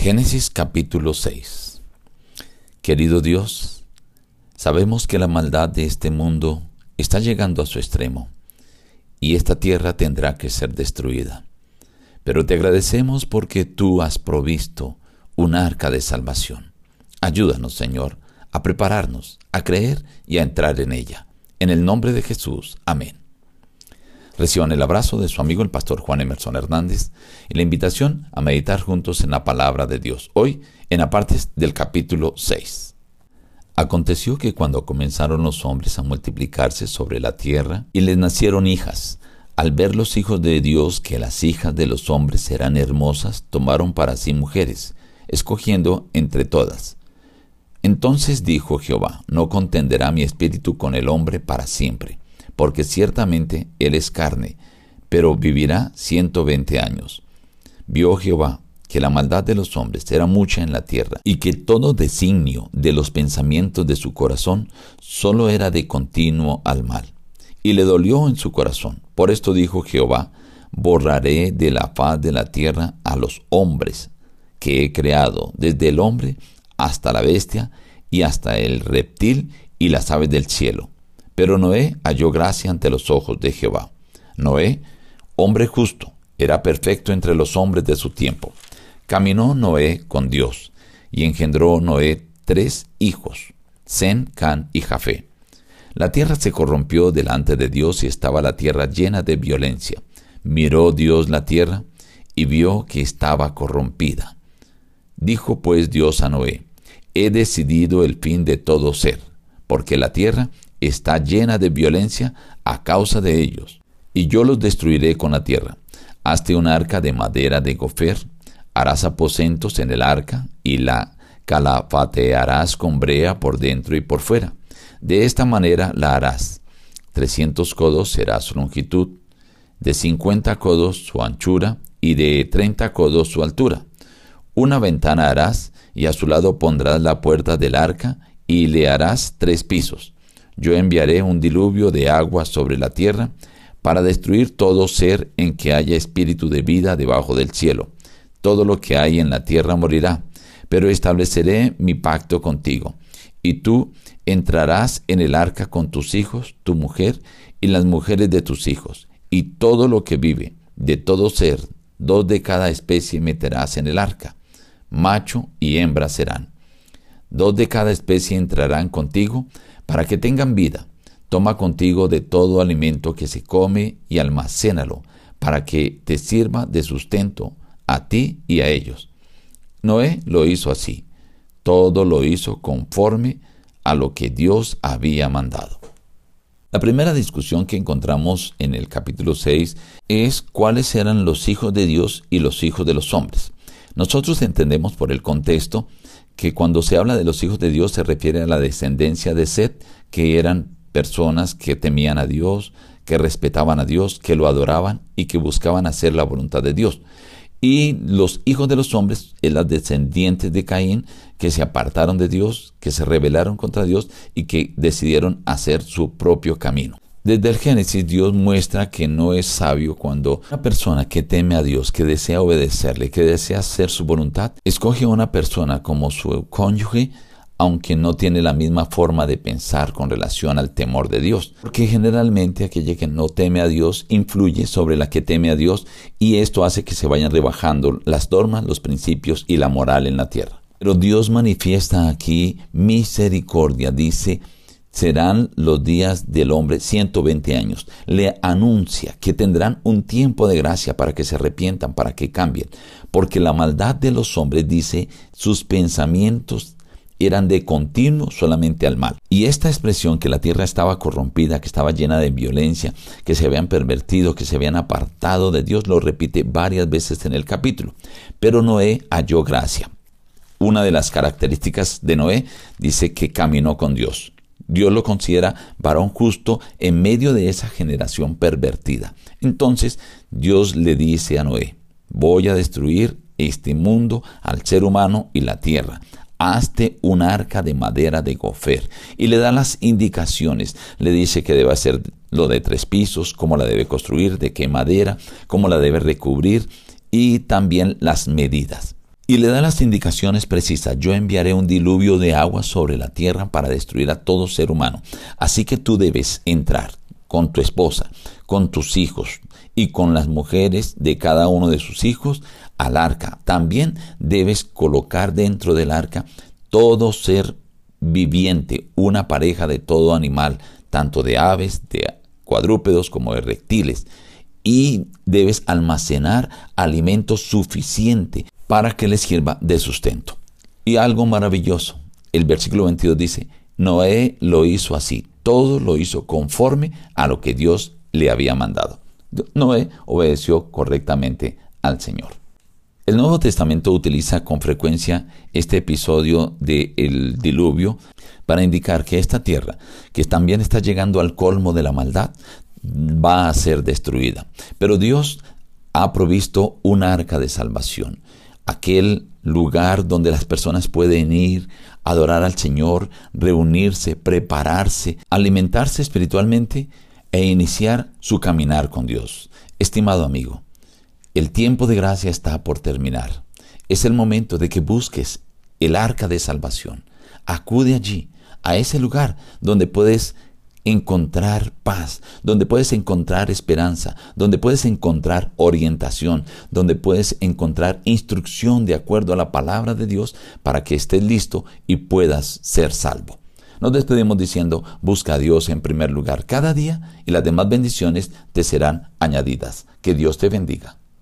Génesis capítulo 6 Querido Dios, sabemos que la maldad de este mundo está llegando a su extremo y esta tierra tendrá que ser destruida. Pero te agradecemos porque tú has provisto un arca de salvación. Ayúdanos, Señor, a prepararnos, a creer y a entrar en ella. En el nombre de Jesús. Amén. Reciban el abrazo de su amigo el pastor Juan Emerson Hernández y la invitación a meditar juntos en la palabra de Dios, hoy en apartes del capítulo 6. Aconteció que cuando comenzaron los hombres a multiplicarse sobre la tierra y les nacieron hijas, al ver los hijos de Dios que las hijas de los hombres eran hermosas, tomaron para sí mujeres, escogiendo entre todas. Entonces dijo Jehová, no contenderá mi espíritu con el hombre para siempre porque ciertamente él es carne, pero vivirá ciento veinte años. Vio Jehová que la maldad de los hombres era mucha en la tierra, y que todo designio de los pensamientos de su corazón solo era de continuo al mal. Y le dolió en su corazón. Por esto dijo Jehová, borraré de la faz de la tierra a los hombres que he creado, desde el hombre hasta la bestia, y hasta el reptil y las aves del cielo pero Noé halló gracia ante los ojos de Jehová. Noé, hombre justo, era perfecto entre los hombres de su tiempo. Caminó Noé con Dios, y engendró Noé tres hijos, Zen, Can y Jafé. La tierra se corrompió delante de Dios y estaba la tierra llena de violencia. Miró Dios la tierra y vio que estaba corrompida. Dijo pues Dios a Noé, he decidido el fin de todo ser, porque la tierra está llena de violencia a causa de ellos, y yo los destruiré con la tierra. Hazte un arca de madera de gofer, harás aposentos en el arca, y la calafatearás con brea por dentro y por fuera. De esta manera la harás. Trescientos codos será su longitud, de cincuenta codos su anchura, y de treinta codos su altura. Una ventana harás, y a su lado pondrás la puerta del arca, y le harás tres pisos yo enviaré un diluvio de agua sobre la tierra para destruir todo ser en que haya espíritu de vida debajo del cielo. Todo lo que hay en la tierra morirá, pero estableceré mi pacto contigo. Y tú entrarás en el arca con tus hijos, tu mujer y las mujeres de tus hijos, y todo lo que vive, de todo ser, dos de cada especie meterás en el arca. Macho y hembra serán. Dos de cada especie entrarán contigo, para que tengan vida, toma contigo de todo alimento que se come y almacénalo, para que te sirva de sustento a ti y a ellos. Noé lo hizo así. Todo lo hizo conforme a lo que Dios había mandado. La primera discusión que encontramos en el capítulo 6 es cuáles eran los hijos de Dios y los hijos de los hombres. Nosotros entendemos por el contexto que cuando se habla de los hijos de Dios se refiere a la descendencia de Seth, que eran personas que temían a Dios, que respetaban a Dios, que lo adoraban y que buscaban hacer la voluntad de Dios. Y los hijos de los hombres, las descendientes de Caín, que se apartaron de Dios, que se rebelaron contra Dios y que decidieron hacer su propio camino. Desde el Génesis Dios muestra que no es sabio cuando una persona que teme a Dios, que desea obedecerle, que desea hacer su voluntad, escoge a una persona como su cónyuge, aunque no tiene la misma forma de pensar con relación al temor de Dios. Porque generalmente aquella que no teme a Dios influye sobre la que teme a Dios y esto hace que se vayan rebajando las normas, los principios y la moral en la tierra. Pero Dios manifiesta aquí misericordia, dice, serán los días del hombre 120 años. Le anuncia que tendrán un tiempo de gracia para que se arrepientan, para que cambien, porque la maldad de los hombres, dice, sus pensamientos eran de continuo solamente al mal. Y esta expresión que la tierra estaba corrompida, que estaba llena de violencia, que se habían pervertido, que se habían apartado de Dios, lo repite varias veces en el capítulo. Pero Noé halló gracia. Una de las características de Noé dice que caminó con Dios. Dios lo considera varón justo en medio de esa generación pervertida. Entonces Dios le dice a Noé, voy a destruir este mundo al ser humano y la tierra. Hazte un arca de madera de gofer. Y le da las indicaciones. Le dice que debe hacer lo de tres pisos, cómo la debe construir, de qué madera, cómo la debe recubrir y también las medidas. Y le da las indicaciones precisas. Yo enviaré un diluvio de agua sobre la tierra para destruir a todo ser humano. Así que tú debes entrar con tu esposa, con tus hijos y con las mujeres de cada uno de sus hijos al arca. También debes colocar dentro del arca todo ser viviente, una pareja de todo animal, tanto de aves, de cuadrúpedos como de reptiles. Y debes almacenar alimento suficiente para que les sirva de sustento. Y algo maravilloso, el versículo 22 dice, Noé lo hizo así, todo lo hizo conforme a lo que Dios le había mandado. Noé obedeció correctamente al Señor. El Nuevo Testamento utiliza con frecuencia este episodio del diluvio para indicar que esta tierra, que también está llegando al colmo de la maldad, va a ser destruida. Pero Dios ha provisto un arca de salvación aquel lugar donde las personas pueden ir, adorar al Señor, reunirse, prepararse, alimentarse espiritualmente e iniciar su caminar con Dios. Estimado amigo, el tiempo de gracia está por terminar. Es el momento de que busques el arca de salvación. Acude allí, a ese lugar donde puedes encontrar paz, donde puedes encontrar esperanza, donde puedes encontrar orientación, donde puedes encontrar instrucción de acuerdo a la palabra de Dios para que estés listo y puedas ser salvo. Nos despedimos diciendo, busca a Dios en primer lugar cada día y las demás bendiciones te serán añadidas. Que Dios te bendiga.